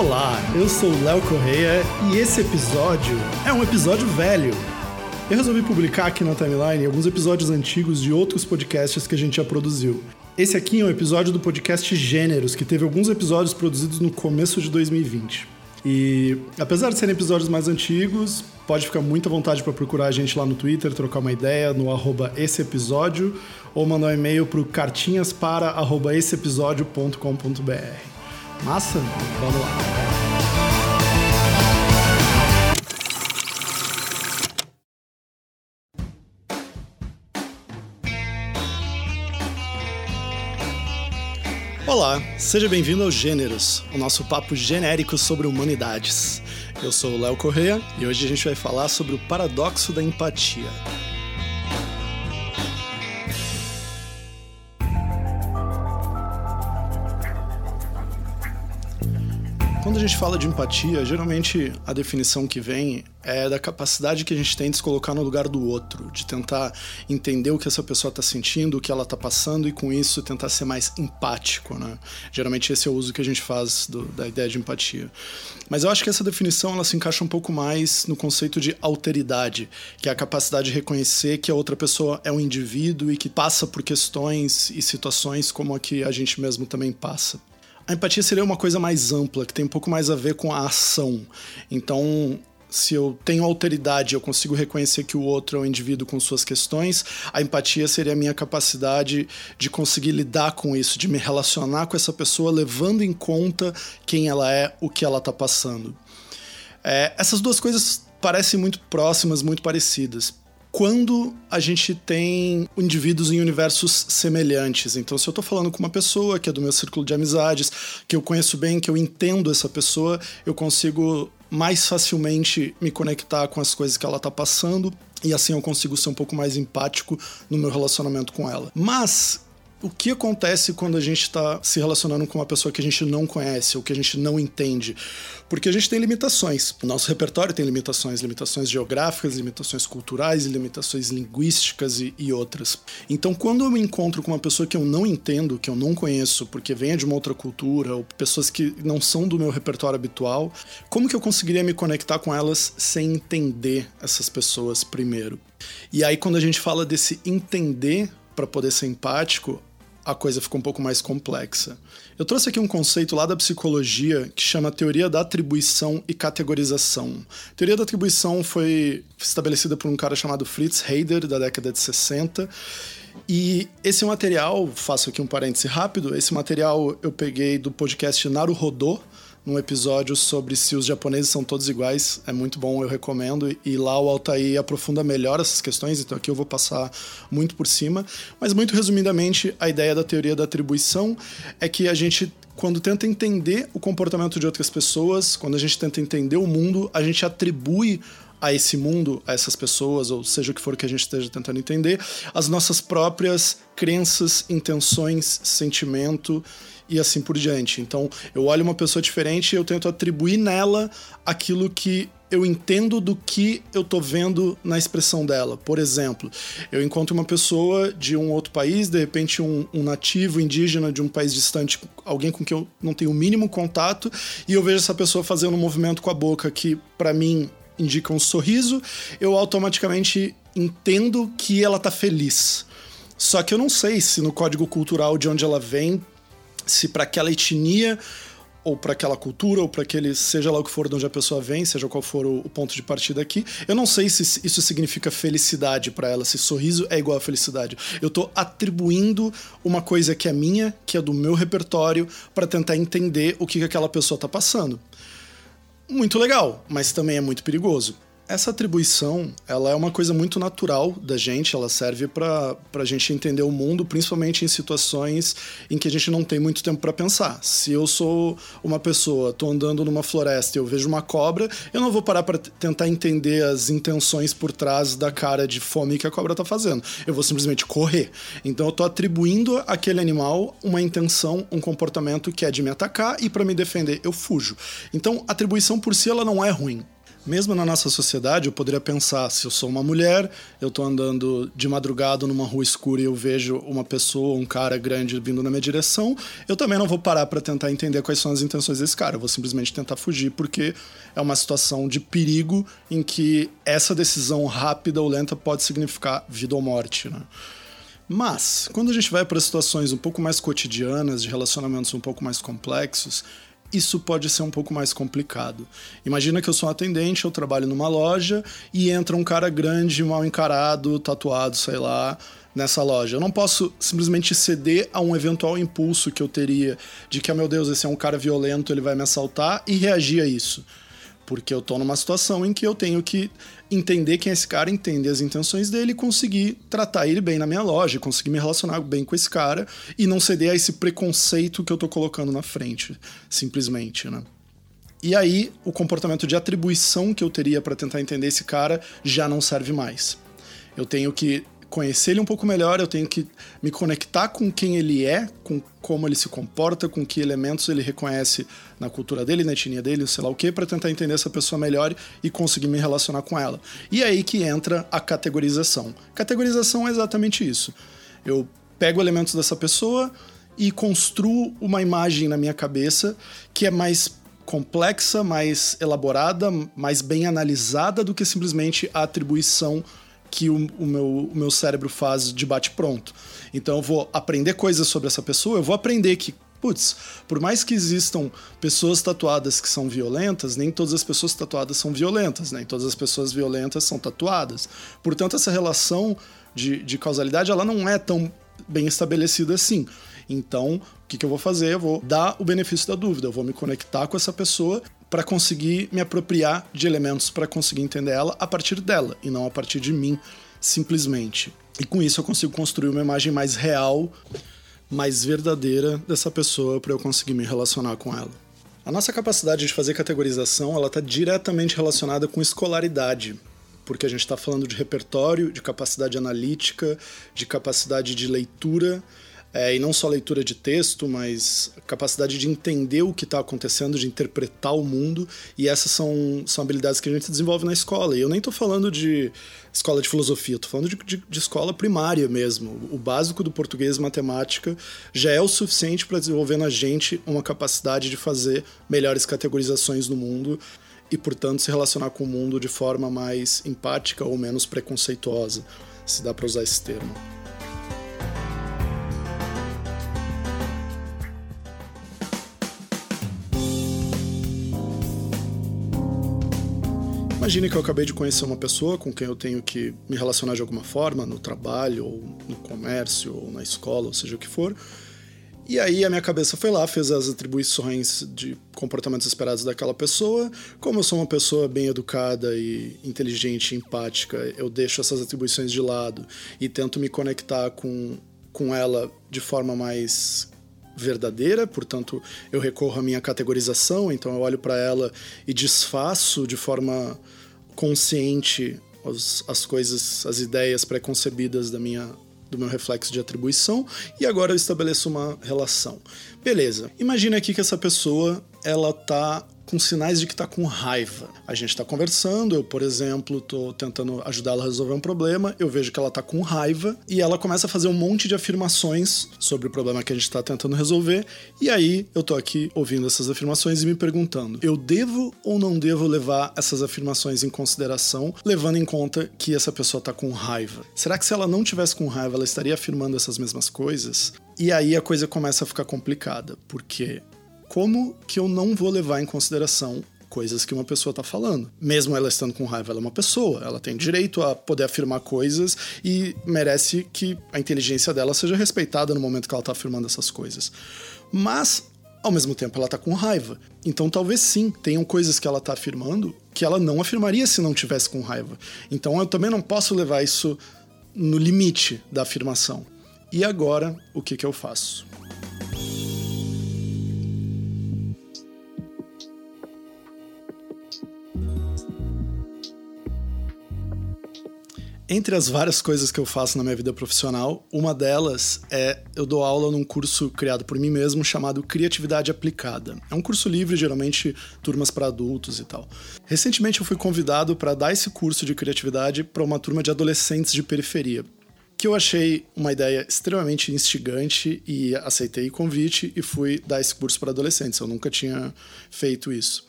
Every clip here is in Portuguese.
Olá, eu sou o Léo Correia e esse episódio é um episódio velho. Eu resolvi publicar aqui na timeline alguns episódios antigos de outros podcasts que a gente já produziu. Esse aqui é um episódio do podcast Gêneros, que teve alguns episódios produzidos no começo de 2020. E apesar de serem episódios mais antigos, pode ficar muito à vontade para procurar a gente lá no Twitter, trocar uma ideia no arroba esse episódio ou mandar um e-mail para cartinhaspara@esseepisodio.com.br. Massa? Vamos lá. Olá, seja bem-vindo ao Gêneros, o nosso papo genérico sobre humanidades. Eu sou o Léo Correia e hoje a gente vai falar sobre o paradoxo da empatia. A gente fala de empatia, geralmente a definição que vem é da capacidade que a gente tem de se colocar no lugar do outro, de tentar entender o que essa pessoa está sentindo, o que ela está passando e com isso tentar ser mais empático, né? Geralmente esse é o uso que a gente faz do, da ideia de empatia. Mas eu acho que essa definição ela se encaixa um pouco mais no conceito de alteridade, que é a capacidade de reconhecer que a outra pessoa é um indivíduo e que passa por questões e situações como a que a gente mesmo também passa. A empatia seria uma coisa mais ampla, que tem um pouco mais a ver com a ação. Então, se eu tenho alteridade, eu consigo reconhecer que o outro é um indivíduo com suas questões, a empatia seria a minha capacidade de conseguir lidar com isso, de me relacionar com essa pessoa, levando em conta quem ela é, o que ela está passando. É, essas duas coisas parecem muito próximas, muito parecidas quando a gente tem indivíduos em universos semelhantes. Então, se eu estou falando com uma pessoa que é do meu círculo de amizades, que eu conheço bem, que eu entendo essa pessoa, eu consigo mais facilmente me conectar com as coisas que ela está passando e assim eu consigo ser um pouco mais empático no meu relacionamento com ela. Mas o que acontece quando a gente está se relacionando com uma pessoa que a gente não conhece ou que a gente não entende? Porque a gente tem limitações. Nosso repertório tem limitações, limitações geográficas, limitações culturais, limitações linguísticas e, e outras. Então, quando eu me encontro com uma pessoa que eu não entendo, que eu não conheço, porque venha de uma outra cultura, ou pessoas que não são do meu repertório habitual, como que eu conseguiria me conectar com elas sem entender essas pessoas primeiro? E aí, quando a gente fala desse entender para poder ser empático, a coisa ficou um pouco mais complexa. Eu trouxe aqui um conceito lá da psicologia que chama teoria da atribuição e categorização. A teoria da atribuição foi estabelecida por um cara chamado Fritz Heider, da década de 60. E esse material, faço aqui um parêntese rápido, esse material eu peguei do podcast Naruhodô, num episódio sobre se os japoneses são todos iguais. É muito bom, eu recomendo. E lá o Altair aprofunda melhor essas questões, então aqui eu vou passar muito por cima. Mas, muito resumidamente, a ideia da teoria da atribuição é que a gente quando tenta entender o comportamento de outras pessoas, quando a gente tenta entender o mundo, a gente atribui a esse mundo, a essas pessoas, ou seja o que for que a gente esteja tentando entender, as nossas próprias crenças, intenções, sentimento e assim por diante. Então, eu olho uma pessoa diferente e eu tento atribuir nela aquilo que eu entendo do que eu tô vendo na expressão dela. Por exemplo, eu encontro uma pessoa de um outro país, de repente um, um, nativo indígena de um país distante, alguém com quem eu não tenho o mínimo contato, e eu vejo essa pessoa fazendo um movimento com a boca que, para mim, indica um sorriso, eu automaticamente entendo que ela tá feliz. Só que eu não sei se no código cultural de onde ela vem se para aquela etnia ou para aquela cultura, ou para aquele, seja lá o que for de onde a pessoa vem, seja qual for o, o ponto de partida aqui. Eu não sei se isso significa felicidade para ela, se sorriso é igual a felicidade. Eu estou atribuindo uma coisa que é minha, que é do meu repertório, para tentar entender o que, que aquela pessoa está passando. Muito legal, mas também é muito perigoso. Essa atribuição, ela é uma coisa muito natural da gente, ela serve para a gente entender o mundo, principalmente em situações em que a gente não tem muito tempo para pensar. Se eu sou uma pessoa, estou andando numa floresta e eu vejo uma cobra, eu não vou parar para tentar entender as intenções por trás da cara de fome que a cobra está fazendo. Eu vou simplesmente correr. Então eu estou atribuindo àquele animal uma intenção, um comportamento que é de me atacar e para me defender eu fujo. Então, atribuição por si ela não é ruim Mesmo na nossa sociedade, eu poderia pensar: se eu sou uma mulher, eu estou andando de madrugada numa rua escura e eu vejo uma pessoa, um cara grande vindo na minha direção, eu também não vou parar para tentar entender quais são as intenções desse cara. Eu vou simplesmente tentar fugir, porque é uma situação de perigo em que essa decisão rápida ou lenta pode significar vida ou morte. Né? Mas, quando a gente vai para situações um pouco mais cotidianas, de relacionamentos um pouco mais complexos, isso pode ser um pouco mais complicado. Imagina que eu sou um atendente, eu trabalho numa loja e entra um cara grande, mal encarado, tatuado, sei lá, nessa loja. Eu não posso simplesmente ceder a um eventual impulso que eu teria de que, oh, meu Deus, esse é um cara violento, ele vai me assaltar e reagir a isso porque eu tô numa situação em que eu tenho que entender quem é esse cara, entender as intenções dele conseguir tratar ele bem na minha loja, conseguir me relacionar bem com esse cara e não ceder a esse preconceito que eu tô colocando na frente, simplesmente, né? E aí, o comportamento de atribuição que eu teria para tentar entender esse cara já não serve mais. Eu tenho que conhecer ele um pouco melhor, eu tenho que me conectar com quem ele é, com como ele se comporta, com que elementos ele reconhece na cultura dele, na etnia dele, sei lá o que, para tentar entender essa pessoa melhor e conseguir me relacionar com ela. E é aí que entra a categorização. Categorização é exatamente isso. Eu pego elementos dessa pessoa e construo uma imagem na minha cabeça que é mais complexa, mais elaborada, mais bem analisada do que simplesmente a atribuição que o, o, meu, o meu cérebro faz de bate-pronto. Então eu vou aprender coisas sobre essa pessoa, eu vou aprender que, putz, por mais que existam pessoas tatuadas que são violentas, nem todas as pessoas tatuadas são violentas, nem todas as pessoas violentas são tatuadas. Portanto, essa relação de, de causalidade ela não é tão bem estabelecida assim. Então, o que, que eu vou fazer? Eu vou dar o benefício da dúvida, eu vou me conectar com essa pessoa para conseguir me apropriar de elementos para conseguir entender ela a partir dela e não a partir de mim, simplesmente. E com isso eu consigo construir uma imagem mais real, mais verdadeira dessa pessoa para eu conseguir me relacionar com ela. A nossa capacidade de fazer categorização ela está diretamente relacionada com escolaridade, porque a gente está falando de repertório, de capacidade analítica, de capacidade de leitura é, e não só leitura de texto, mas capacidade de entender o que está acontecendo, de interpretar o mundo, e essas são, são habilidades que a gente desenvolve na escola. E eu nem estou falando de escola de filosofia, estou falando de, de, de, escola primária mesmo. O básico do português e matemática já é o suficiente para desenvolver na gente uma capacidade de fazer melhores categorizações no mundo e, portanto, se relacionar com o mundo de forma mais empática ou menos preconceituosa, se dá para usar esse termo. Imagine que eu acabei de conhecer uma pessoa com quem eu tenho que me relacionar de alguma forma, no trabalho, ou no comércio, ou na escola, ou seja o que for. E aí a minha cabeça foi lá, fez as atribuições de comportamentos esperados daquela pessoa. Como eu sou uma pessoa bem educada e inteligente empática, eu deixo essas atribuições de lado e tento me conectar com, com ela de forma mais verdadeira, portanto, eu recorro à minha categorização, então eu olho para ela e desfaço de forma consciente as, as coisas, as ideias pré-concebidas da minha do meu reflexo de atribuição e agora eu estabeleço uma relação. Beleza. Imagina aqui que essa pessoa ela tá com sinais de que está com raiva. A gente está conversando, eu, por exemplo, estou tentando ajudá-la a resolver um problema, eu vejo que ela está com raiva e ela começa a fazer um monte de afirmações sobre o problema que a gente está tentando resolver. E aí eu estou aqui ouvindo essas afirmações e me perguntando: eu devo ou não devo levar essas afirmações em consideração, levando em conta que essa pessoa está com raiva? Será que se ela não tivesse com raiva, ela estaria afirmando essas mesmas coisas? E aí a coisa começa a ficar complicada, porque como que eu não vou levar em consideração coisas que uma pessoa está falando. Mesmo ela estando com raiva, ela é uma pessoa, ela tem direito a poder afirmar coisas e merece que a inteligência dela seja respeitada no momento que ela está afirmando essas coisas. Mas ao mesmo tempo ela está com raiva. Então talvez sim, tenham coisas que ela está afirmando que ela não afirmaria se não tivesse com raiva. Então eu também não posso levar isso no limite da afirmação. E agora, o que, que eu faço? Entre as várias coisas que eu faço na minha vida profissional, uma delas é eu dou aula num curso criado por mim mesmo chamado Criatividade Aplicada. É um curso livre, geralmente turmas para adultos e tal. Recentemente eu fui convidado para dar esse curso de criatividade para uma turma de adolescentes de periferia que eu achei uma ideia extremamente instigante e aceitei o convite e fui dar esse curso para adolescentes. Eu nunca tinha feito isso.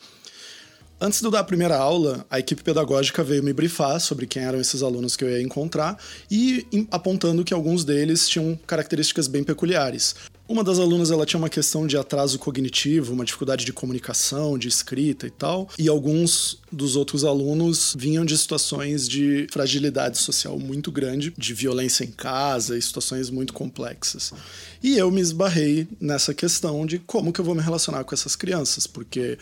Antes de eu dar a primeira aula, a equipe pedagógica veio me brifar sobre quem eram esses alunos que eu ia encontrar e apontando que alguns deles tinham características bem peculiares. Uma das alunas ela tinha uma questão de atraso cognitivo, uma dificuldade de comunicação, de escrita e tal, e alguns dos outros alunos vinham de situações de fragilidade social muito grande, de violência em casa e situações muito complexas. E eu me esbarrei nessa questão de como que eu vou me relacionar com essas crianças, porque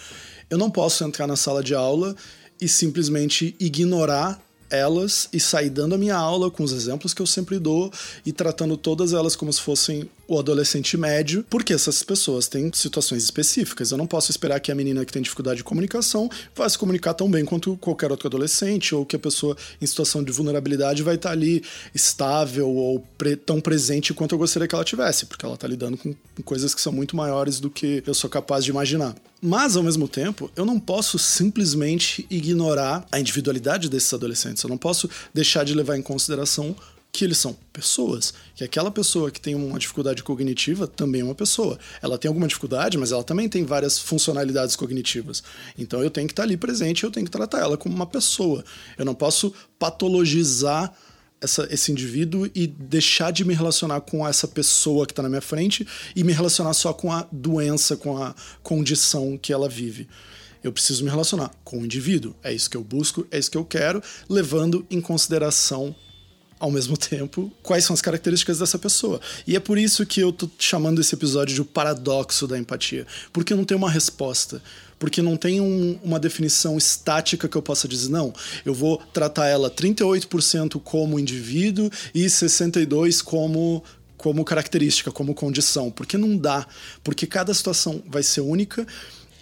eu não posso entrar na sala de aula e simplesmente ignorar elas e sair dando a minha aula com os exemplos que eu sempre dou e tratando todas elas como se fossem o adolescente médio, porque essas pessoas têm situações específicas. Eu não posso esperar que a menina que tem dificuldade de comunicação vá se comunicar tão bem quanto qualquer outro adolescente, ou que a pessoa em situação de vulnerabilidade vai estar ali estável ou pre tão presente quanto eu gostaria que ela tivesse, porque ela está lidando com coisas que são muito maiores do que eu sou capaz de imaginar. Mas, ao mesmo tempo, eu não posso simplesmente ignorar a individualidade desses adolescentes. Eu não posso deixar de levar em consideração que eles são pessoas, que aquela pessoa que tem uma dificuldade cognitiva também é uma pessoa. Ela tem alguma dificuldade, mas ela também tem várias funcionalidades cognitivas. Então eu tenho que estar ali presente, eu tenho que tratar ela como uma pessoa. Eu não posso patologizar essa, esse indivíduo e deixar de me relacionar com essa pessoa que está na minha frente e me relacionar só com a doença, com a condição que ela vive. Eu preciso me relacionar com o indivíduo. É isso que eu busco, é isso que eu quero, levando em consideração ao mesmo tempo, quais são as características dessa pessoa. E é por isso que eu tô chamando esse episódio de o paradoxo da empatia. Porque não tem uma resposta. Porque não tem um, uma definição estática que eu possa dizer, não, eu vou tratar ela 38% como indivíduo e 62% como como característica, como condição, porque não dá, porque cada situação vai ser única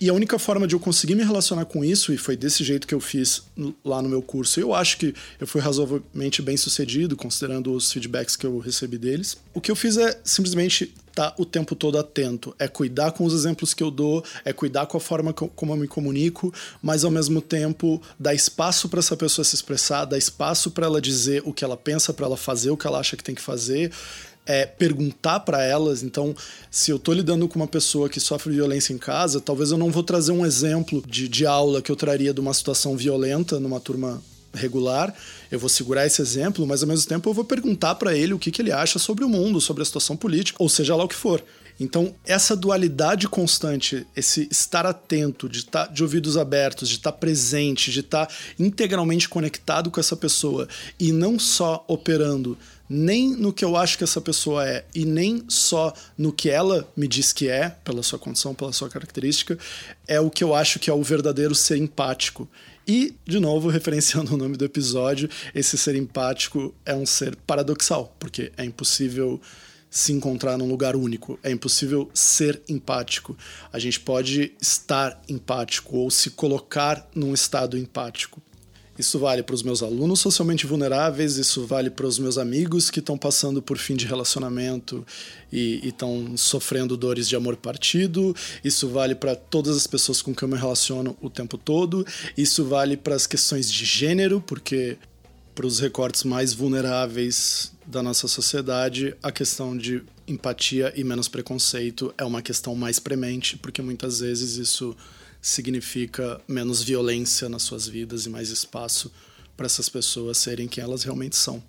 e a única forma de eu conseguir me relacionar com isso, e foi desse jeito que eu fiz lá no meu curso, eu acho que eu fui razoavelmente bem sucedido, considerando os feedbacks que eu recebi deles. O que eu fiz é simplesmente estar tá o tempo todo atento, é cuidar com os exemplos que eu dou, é cuidar com a forma como eu me comunico, mas ao mesmo tempo dar espaço para essa pessoa se expressar, dar espaço para ela dizer o que ela pensa, para ela fazer o que ela acha que tem que fazer, é, perguntar para elas. Então, se eu estou lidando com uma pessoa que sofre violência em casa, talvez eu não vou trazer um exemplo de, de aula que eu traria de uma situação violenta numa turma regular. Eu vou segurar esse exemplo, mas ao mesmo tempo eu vou perguntar para ele o que, que ele acha sobre o mundo, sobre a situação política, ou seja lá o que for. Então, essa dualidade constante, esse estar atento, de estar tá, de ouvidos abertos, de estar tá presente, de estar tá integralmente conectado com essa pessoa e não só operando nem no que eu acho que essa pessoa é e nem só no que ela me diz que é, pela sua condição, pela sua característica, é o que eu acho que é o verdadeiro ser empático. E, de novo, referenciando o nome do episódio, esse ser empático é um ser paradoxal, porque é impossível se encontrar num lugar único, é impossível ser empático. A gente pode estar empático ou se colocar num estado empático. Isso vale para os meus alunos socialmente vulneráveis, isso vale para os meus amigos que estão passando por fim de relacionamento e estão sofrendo dores de amor partido, isso vale para todas as pessoas com quem eu me relaciono o tempo todo, isso vale para as questões de gênero, porque para os recortes mais vulneráveis da nossa sociedade, a questão de empatia e menos preconceito é uma questão mais premente, porque muitas vezes isso significa menos violência nas suas vidas e mais espaço para essas pessoas serem quem elas realmente são.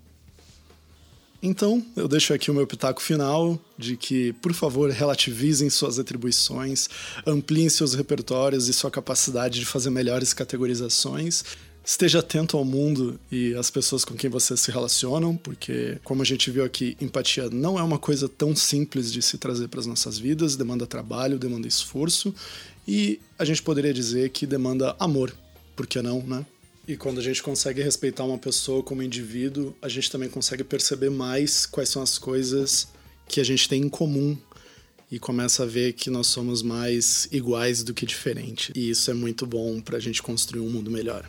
Então, eu deixo aqui o meu pitaco final de que, por favor, relativizem suas atribuições, ampliem seus repertórios e sua capacidade de fazer melhores categorizações. Esteja atento ao mundo e às pessoas com quem vocês se relacionam, porque, como a gente viu aqui, empatia não é uma coisa tão simples de se trazer para as nossas vidas, demanda trabalho, demanda esforço e a gente poderia dizer que demanda amor, por que não, né? E quando a gente consegue respeitar uma pessoa como indivíduo, a gente também consegue perceber mais quais são as coisas que a gente tem em comum e começa a ver que nós somos mais iguais do que diferentes. E isso é muito bom para a gente construir um mundo melhor.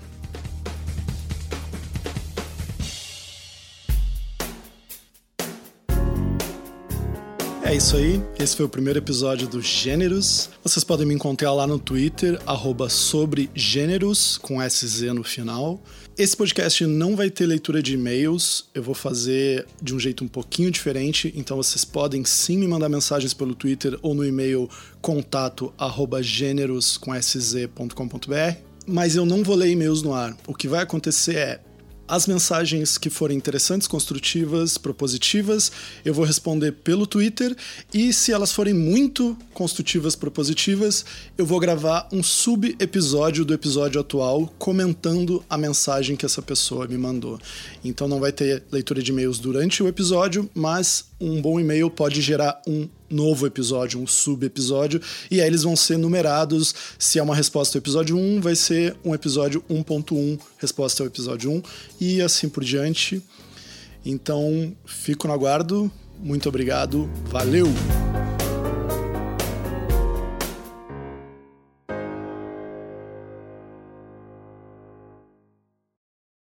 É isso aí, esse foi o primeiro episódio do Gêneros. Vocês podem me encontrar lá no Twitter, arroba sobre gêneros, com SZ no final. Esse podcast não vai ter leitura de e-mails, eu vou fazer de um jeito um pouquinho diferente, então vocês podem sim me mandar mensagens pelo Twitter ou no e-mail contato arroba gêneros com sz.com.br, mas eu não vou ler e-mails no ar. O que vai acontecer é as mensagens que forem interessantes, construtivas, propositivas, eu vou responder pelo Twitter. E se elas forem muito construtivas, propositivas, eu vou gravar um sub-episódio do episódio atual comentando a mensagem que essa pessoa me mandou. Então não vai ter leitura de e-mails durante o episódio, mas um bom e-mail pode gerar um novo episódio, um sub-episódio, e aí eles vão ser numerados. Se é uma resposta ao episódio 1, vai ser um episódio 1.1, resposta ao episódio 1, e assim por diante. Então, fico no aguardo. Muito obrigado. Valeu!